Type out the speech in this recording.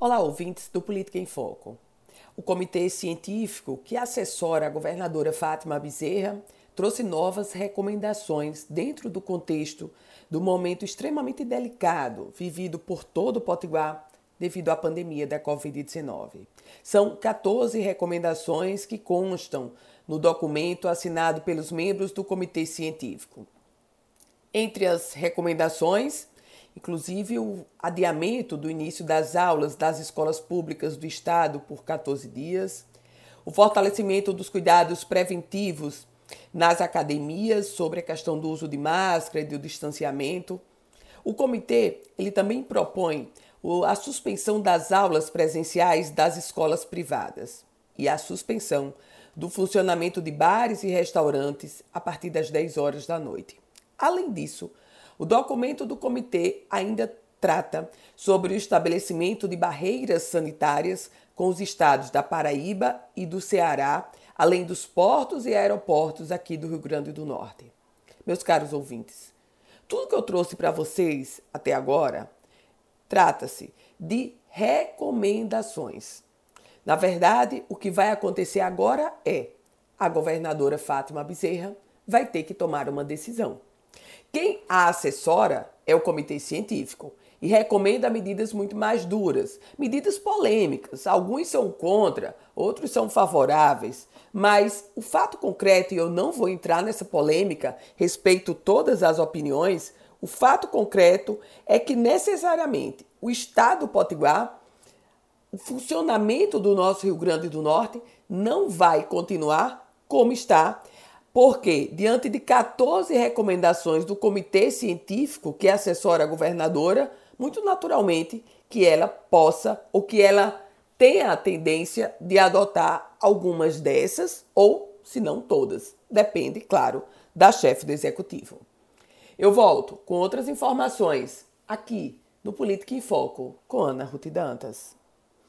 Olá, ouvintes do Política em Foco. O comitê científico que assessora a governadora Fátima Bezerra trouxe novas recomendações dentro do contexto do momento extremamente delicado vivido por todo o Potiguar devido à pandemia da Covid-19. São 14 recomendações que constam no documento assinado pelos membros do comitê científico. Entre as recomendações, inclusive o adiamento do início das aulas das escolas públicas do Estado por 14 dias, o fortalecimento dos cuidados preventivos nas academias sobre a questão do uso de máscara e do distanciamento. O comitê ele também propõe a suspensão das aulas presenciais das escolas privadas e a suspensão do funcionamento de bares e restaurantes a partir das 10 horas da noite. Além disso, o documento do comitê ainda trata sobre o estabelecimento de barreiras sanitárias com os estados da Paraíba e do Ceará, além dos portos e aeroportos aqui do Rio Grande do Norte. Meus caros ouvintes, tudo que eu trouxe para vocês até agora trata-se de recomendações. Na verdade, o que vai acontecer agora é a governadora Fátima Bezerra vai ter que tomar uma decisão. Quem a assessora é o comitê científico e recomenda medidas muito mais duras, medidas polêmicas. Alguns são contra, outros são favoráveis, mas o fato concreto, e eu não vou entrar nessa polêmica, respeito todas as opiniões, o fato concreto é que necessariamente o Estado Potiguar, o funcionamento do nosso Rio Grande do Norte não vai continuar como está porque, diante de 14 recomendações do comitê científico que assessora a governadora, muito naturalmente que ela possa ou que ela tenha a tendência de adotar algumas dessas ou, se não todas. Depende, claro, da chefe do executivo. Eu volto com outras informações aqui no Política em Foco com Ana Ruth Dantas.